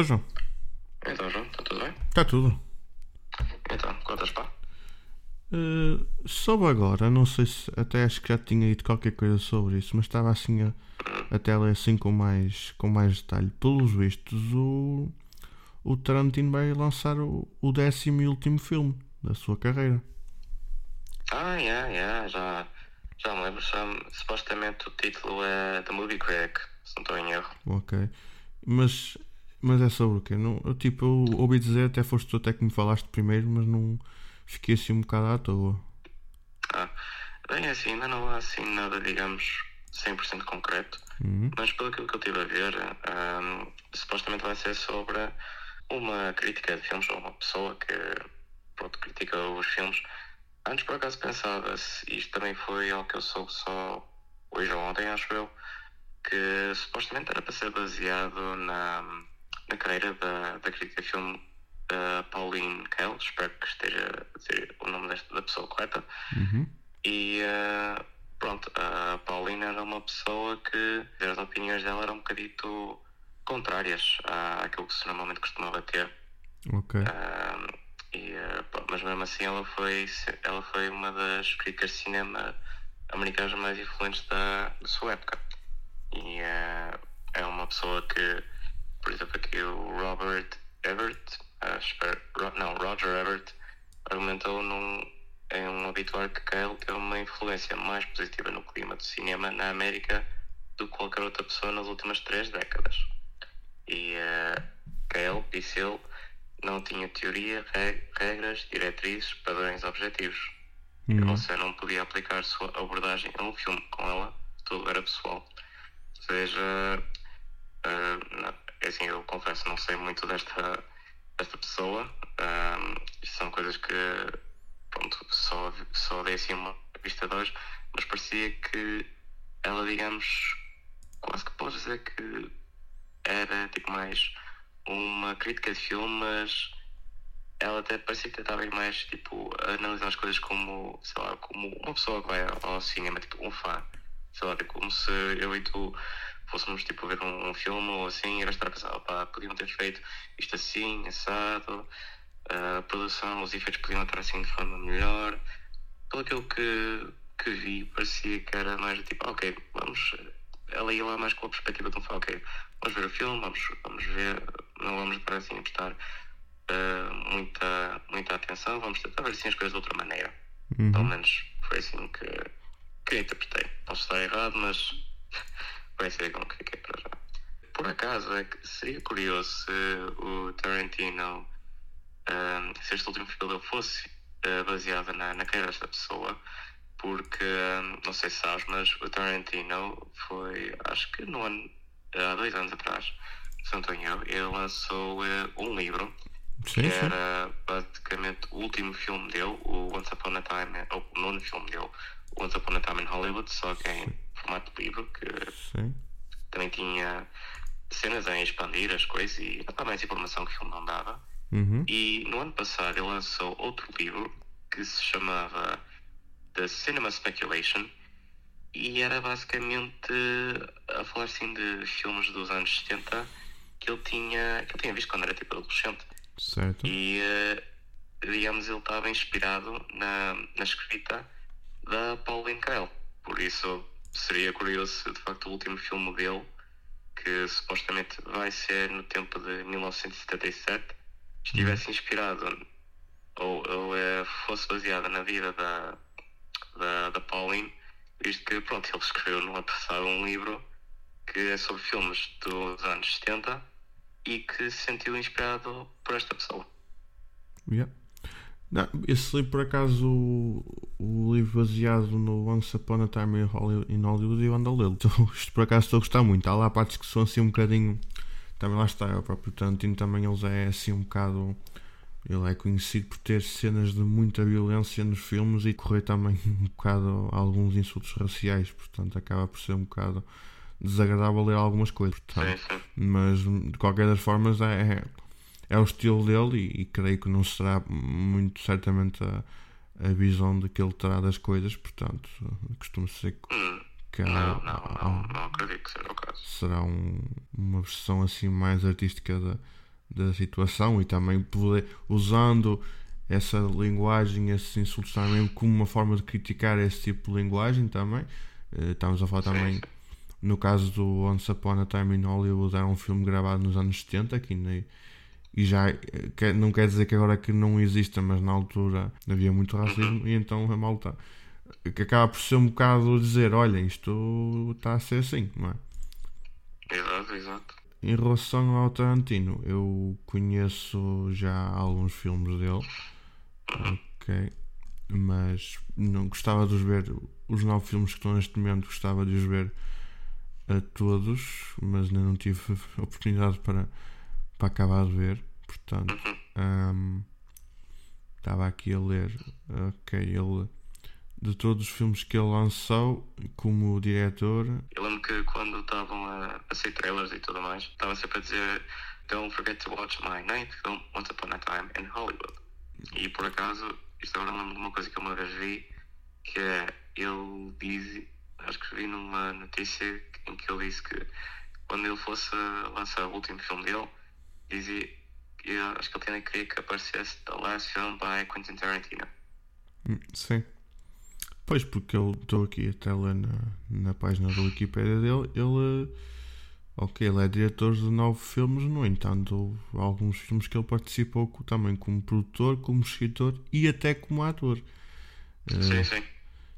Estou, João. Então, João, está tudo bem? Está tudo. Então, contas pá? Uh, soube agora, não sei se até acho que já tinha dito qualquer coisa sobre isso, mas estava assim a, até ler assim com mais, com mais detalhe. Pelos vistos, o, o Tarantino vai lançar o, o décimo e último filme da sua carreira. Ah, yeah, yeah, já, já me lembro. Já, supostamente o título é The Movie Critic, se não estou em erro. Ok. Mas, mas é sobre o quê? Não, eu, tipo, eu ouvi dizer, até foste tu até que me falaste primeiro, mas não fiquei assim um bocado à toa. Ah, bem, assim, ainda não há assim nada, digamos, 100% concreto. Uhum. Mas pelo que eu estive a ver, ahm, supostamente vai ser sobre uma crítica de filmes ou uma pessoa que pronto, critica os filmes. Antes por acaso pensava se isto também foi algo que eu soube só hoje ou ontem, acho eu, que supostamente era para ser baseado na, na carreira da, da crítica de filme da Pauline Kael, espero que esteja a dizer o nome desta, da pessoa correta. Uhum. E eh, pronto, a Paulina era uma pessoa que as opiniões dela eram um bocadito contrárias à- àquilo que se normalmente costumava ter. Ok. Ah, e, eh, mas mesmo assim ela foi, ela foi uma das críticas de cinema americanas mais influentes da, da sua época. E eh, é uma pessoa que, por exemplo, aqui o Robert Everett, espero- Ro- não, Roger Everett, argumentou num, em um habituar que Cale teve uma influência mais positiva no clima do cinema na América do que qualquer outra pessoa nas últimas três décadas. E uh, Cale, disse ele, não tinha teoria, re- regras, diretrizes, padrões objetivos. E Uhum. Você não podia aplicar sua abordagem a um filme com ela, tudo era pessoal. Ou seja, é assim, eu confesso, não sei muito desta, desta pessoa. Isto são coisas que, pronto, só, só dei assim uma vista de olhos, mas parecia que ela, digamos, quase que pode dizer que era tipo mais uma crítica de filme, mas ela até parecia que tentava mais tipo analisar as coisas como, sei lá, como uma pessoa que vai ao cinema, tipo um fã. Sei lá, tipo, como se eu e tu fôssemos tipo ver um, um filme ou assim era estar a pensar, pá, podiam ter feito isto assim, assado, a produção, os efeitos podiam estar assim de forma melhor. Pelo aquilo que, que vi, parecia que era mais tipo, ok, vamos. Ela ia lá mais com a perspectiva de um ok, vamos ver o filme, vamos, vamos ver, não vamos estar assim prestar uh, muita, muita atenção, vamos tentar ver assim as coisas de outra maneira. Uhum. Pelo menos foi assim que, que eu interpretei. Posso estar errado, mas como que fiquei para já. Por acaso, é que seria curioso se o Tarantino, um, se este último filme dele fosse uh, baseado na, na carreira desta pessoa, porque, um, não sei se sabes, mas o Tarantino foi, acho que no ano, há dois anos atrás, se não erro, ele lançou uh, um livro Sim, que era basicamente o último filme dele, o Once Upon a Time, ou o nono filme dele, Once Upon a Time in Hollywood, só que em formato de livro, que Sim. também tinha cenas em expandir as coisas e dava mais informação que o filme não dava. Uhum. E no ano passado ele lançou outro livro que se chamava The Cinema Speculation e era basicamente a falar assim de filmes dos anos 70 que ele tinha, que ele tinha visto quando era tipo adolescente. Certo. E, eh, digamos, ele estava inspirado na, na escrita da Pauline Kael. Por isso, seria curioso se, de facto, o último filme dele, que supostamente vai ser no tempo de 1977, estivesse inspirado ou, ou eh, fosse baseado na vida da, da, da Pauline, visto que, pronto, ele escreveu no ano passado um livro que é sobre filmes dos anos 70 e que se sentiu inspirado por esta pessoa. Yeah. Não, esse livro, por acaso, o, o livro baseado no Once Upon a Time in Hollywood, in Hollywood eu ando a lê-lo. Então, Isto, por acaso, estou a gostar muito. Há lá partes que são assim um bocadinho. Também lá está, o próprio Tarantino também ele já é assim um bocado. Ele é conhecido por ter cenas de muita violência nos filmes e correr também um bocado alguns insultos raciais. Portanto, acaba por ser um bocado desagradável ler algumas coisas. Portanto, mas de qualquer das formas é, é o estilo dele e, e creio que não será muito certamente a, a visão de que ele terá das coisas, portanto costumo dizer que, Hum, que há- não, não, há- não, não acredito que seja o caso. será um- uma versão assim mais artística da, da situação e também poder, usando essa linguagem, esses insultos também como uma forma de criticar esse tipo de linguagem também. Uh, estamos a falar também no caso do Once Upon a Time in Hollywood era um filme gravado nos anos 70 aqui na, e já quer, não quer dizer que agora que não exista, mas na altura havia muito racismo e então a malta que acaba por ser um bocado dizer, olha, isto está a ser assim, não é? Exato, exato. Em relação ao Tarantino, eu conheço já alguns filmes dele, ok, mas não gostava de os ver, os nove filmes que estão neste momento, gostava de os ver a todos, mas ainda não tive oportunidade para, para acabar de ver, portanto, um, estava aqui a ler, ok, ele de todos os filmes que ele lançou como diretor. Eu lembro que quando estavam a, a sair trailers e tudo mais, estava sempre a dizer Don't forget to watch my ninth film, Once Upon a Time in Hollywood. E por acaso, isto agora lembro de uma coisa que eu uma vez vi, que é, ele diz, acho que vi numa notícia em que ele disse que quando ele fosse lançar o último filme dele, dizia, eu acho que ele tinha queria que aparecesse The Last Film by Quentin Tarantino. Hum, sim. Pois, porque eu estou aqui até lá na, na página da Wikipedia dele, ele. Ok, ele é diretor de nove filmes, no entanto, alguns filmes que ele participou também como produtor, como escritor e até como ator. Sim, uh, sim.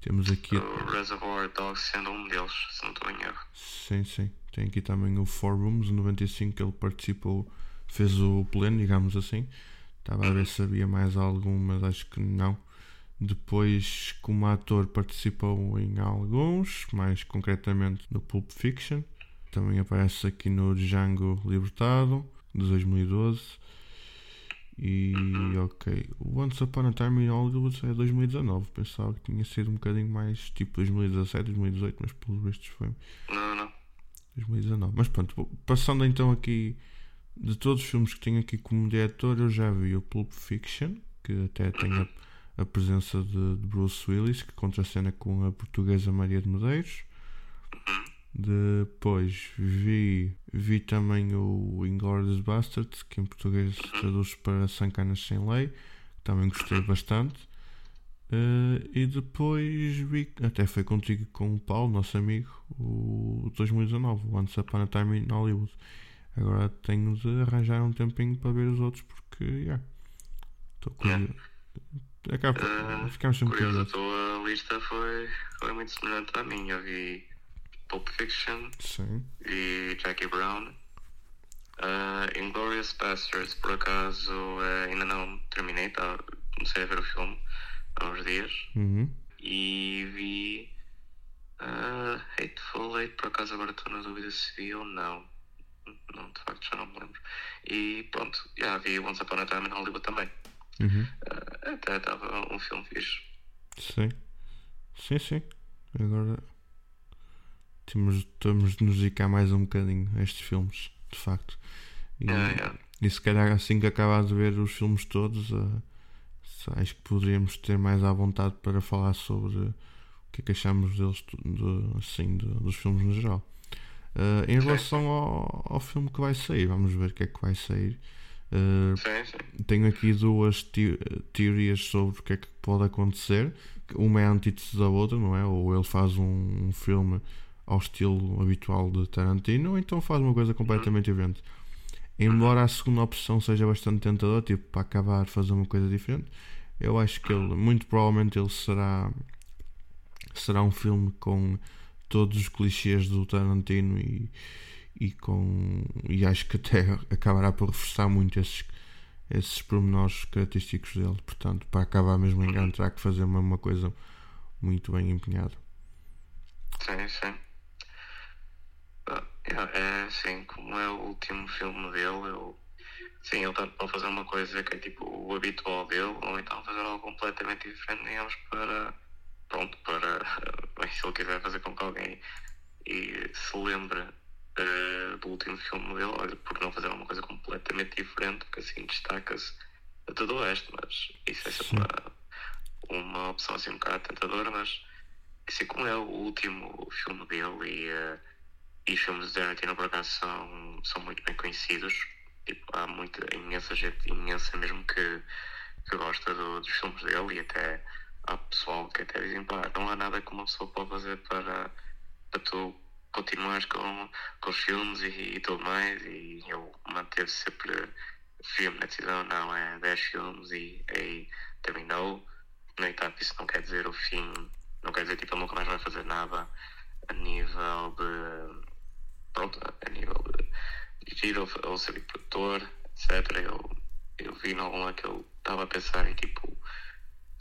Temos aqui. O Reservoir Dogs sendo um deles, se não estou em erro. Sim, sim. Tem aqui também o Four Rooms, 95, que ele participou, fez o pleno, digamos assim. Estava a ver se havia mais algum, mas acho que não. Depois, como ator, participou em alguns, mais concretamente no Pulp Fiction. Também aparece aqui no Django Libertado, de 2012. E ok, o Once Upon a Time in Hollywood é 2019. Pensava que tinha sido um bocadinho mais tipo 2017, 2018, mas pelos vistos foi. Não, não. 2019. Mas pronto, passando então aqui de todos os filmes que tenho aqui como diretor, eu já vi o Pulp Fiction, que até tem a a presença de, de Bruce Willis, que contracena com a portuguesa Maria de Medeiros. Depois vi, vi também o Inglourious Bastards, que em português traduz para Sancanas Sem Lei, também gostei bastante. Uh, e depois vi, até foi contigo com o Paulo, nosso amigo, o 2019, o Once Upon a Time in Hollywood. Agora tenho de arranjar um tempinho para ver os outros porque, yeah, estou curioso. Acaba, uh, ficamos sempre curioso, a tua lista foi, foi muito semelhante à minha. Vi Pulp Fiction, Sim. vi Jackie Brown, uh, Inglorious Bastards, por acaso uh, ainda não terminei, tá, comecei a ver o filme há uns dias. Uhum. E vi uh, Hateful Eight, por acaso agora estou na dúvida se vi ou não. Não, de facto já não me lembro. E pronto, já vi Once Upon a Time in Hollywood também. Uhum. Uh, até estava um filme fixe. Sim. Sim, sim. Agora temos, temos de nos dedicar mais um bocadinho a estes filmes, de facto. E, yeah. e se calhar assim que acabar de ver os filmes todos, uh, acho que poderíamos ter mais à vontade para falar sobre o que é que achamos deles, de, assim, de, dos filmes no geral. Uh, em relação ao, ao filme que vai sair, vamos ver o que é que vai sair. Uh, sim, sim. Tenho aqui duas te teorias sobre o que é que pode acontecer. Uma é a antítese da outra, não é? Ou ele faz um, um, filme ao estilo habitual de Tarantino, ou então faz uma coisa completamente uhum. diferente. Embora a segunda opção seja bastante tentadora, tipo, para acabar fazer uma coisa diferente, eu acho que ele, muito provavelmente, ele será será um filme com todos os clichês do Tarantino e e com e acho que até acabará por reforçar muito esses esses pormenores característicos dele. Portanto para acabar mesmo em grande track fazer uma, uma coisa muito bem empenhada. Sim sim. Ah, é assim como é o último filme dele eu sim ele está a fazer uma coisa que é tipo o habitual dele ou então fazer algo completamente diferente digamos para pronto para bem, se ele quiser fazer com que alguém e se lembre uh, do último filme dele, olha, por não fazer uma coisa completamente diferente, porque assim destaca-se a todo o resto, mas isso é sempre uma, uma opção assim um bocado tentadora, mas assim como é o último filme dele e, uh, e os filmes de Tarantino por acaso são, são muito bem conhecidos, Tipo, há muita, imensa gente, imensa mesmo que, que gosta do, dos filmes dele e até há pessoal que até dizem, pá, não há nada que uma pessoa pode fazer para, para tu continuares com, com os filmes e, e tudo mais. E ele manteve sempre firme na decisão, não, é 10 filmes e aí terminou. No entanto, isso não quer dizer o fim, não quer dizer tipo, ele nunca mais vai fazer nada a nível de. Pronto, a nível de dirigir ou, ou ser produtor, etc. Eu, eu vi em algum que ele estava a pensar em tipo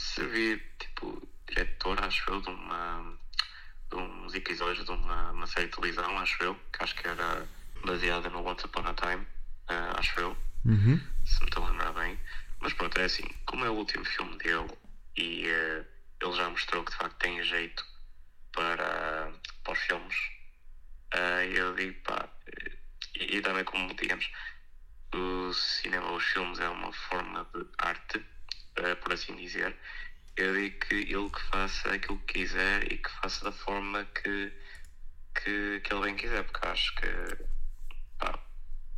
servir tipo diretor, acho eu, de uma de uns episódios de uma, uma série de televisão, acho eu, que acho que era baseada no Once Upon a Time, uh, acho eu, Uhum. se me estou a lembrar bem. Mas pronto, é assim, como é o último filme dele e uh, ele já mostrou que de facto tem jeito para, para os filmes, uh, eu digo, pá, e, e também como digamos, o cinema, os filmes é uma forma de arte, por assim dizer. Eu digo que ele que faça aquilo que quiser e que faça da forma que, que, que ele bem quiser, porque acho que pá,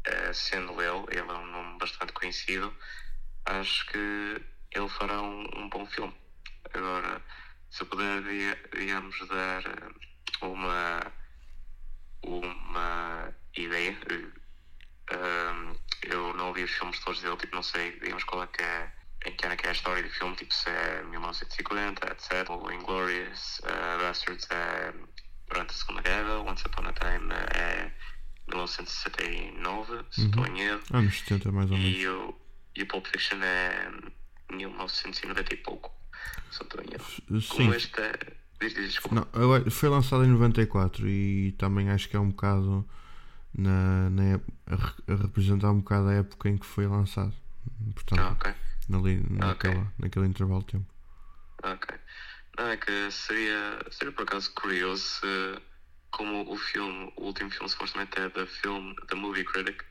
eh, sendo ele, ele é um nome bastante conhecido, acho que ele fará um, um bom filme. Agora, se eu puder, di- digamos, dar eh, uma, uma ideia, eh, eu não vi os filmes todos dele, tipo, não sei, digamos, qual é que é, em que é a história do filme, tipo, se é 1950, etc. O Inglourious uh, Bastards é durante a Segunda Guerra, Once Upon a Time é 1969, se estou em erro. Anos 70 mais ou menos. E o, e o Pulp Fiction é 1990 e pouco, se estou em erro. Sim. Como. Diz, diz, desculpa. Não, foi lançado em 94 e também acho que é um bocado na, na a, re- a representar um bocado a época em que foi lançado. Portanto, Ah, ok. Ali, naquela, naquele intervalo de tempo. Ok. Não, é que seria, seria por acaso curioso se, como o filme, o último filme supostamente é da film, da Movie Critic,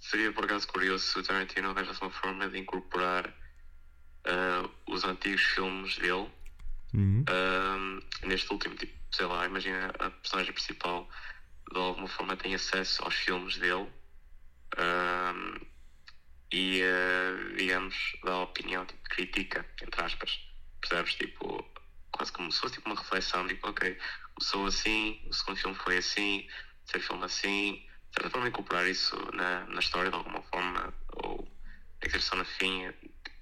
seria por acaso curioso se o Tarantino arranjasse uma forma de incorporar ah, os antigos filmes dele Uhum. Ahm, neste último, tipo, sei lá, imagina a personagem principal de alguma forma tem acesso aos filmes dele ahm, e, eh, digamos, dá opinião, tipo, critica, entre aspas, percebes? Tipo, quase como se fosse tipo, uma reflexão, tipo, ok, começou assim, o segundo filme foi assim, o terceiro filme assim, de certa forma incorporar isso na, na história de alguma forma, ou a só no fim,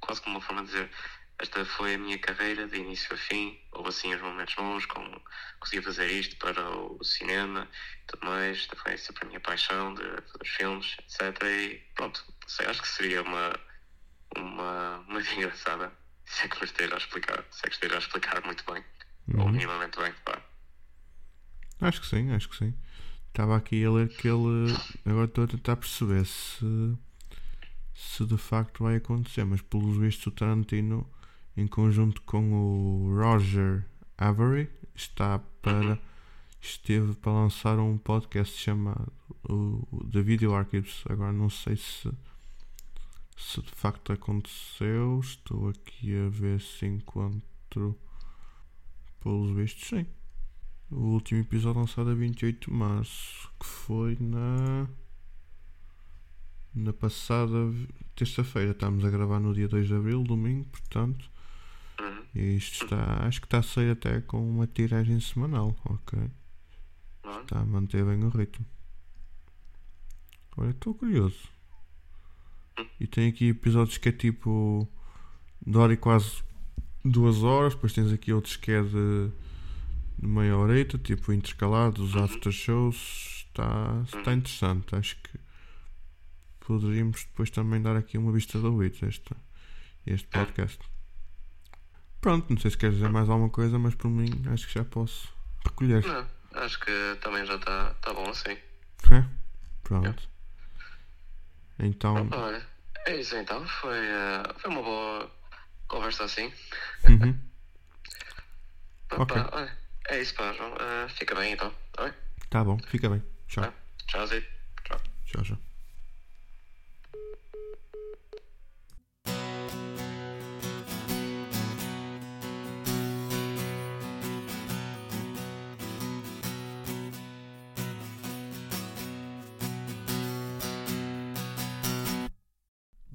quase como uma forma de dizer esta foi a minha carreira de início a fim, houve assim os momentos bons, com, consegui fazer isto para o cinema e tudo mais, esta foi sempre a minha paixão de fazer filmes, etc. E pronto, sei, acho que seria uma, uma, ideia engraçada, se é que me esteja a explicar, se é que esteja a explicar muito bem, ou Uhum. minimamente bem, pá. Acho que sim, acho que sim. Estava aqui a ler que ele. Agora estou a tentar perceber se. Se de facto vai acontecer, mas pelos vistos o Tarantino, em conjunto com o Roger Avery, está para. Esteve para lançar um podcast chamado The Video Archives. Agora não sei se. Se de facto aconteceu. Estou aqui a ver se encontro. Pelos vistos, sim. O último episódio lançado a 28 de março, que foi na. Na passada terça-feira. Estamos a gravar no dia 2 de abril, domingo, portanto. Uhum. E isto está. Acho que está a sair até com uma tiragem semanal. Ok. Está a manter bem o ritmo. Olha, estou curioso. E tem aqui episódios que é tipo. de hora e quase duas horas. Depois tens aqui outros que é de, de meia horita, tipo intercalados, os after shows. Está, está interessante. Acho que poderíamos depois também dar aqui uma vista de ouvidos a este, este podcast. Pronto, não sei se queres dizer mais alguma coisa, mas por mim acho que já posso recolher. Não, acho que também já está tá bom assim. É? Pronto. Então. Opa, olha, é isso então, foi, eh, foi uma boa conversa assim. uhum. Opa, Ok. olha, é isso pá, João. Eh, fica bem então, tá bem? Tá bom, fica bem. Tchau. Tá? Tchauzinho. Tchau. Tchau, tchau.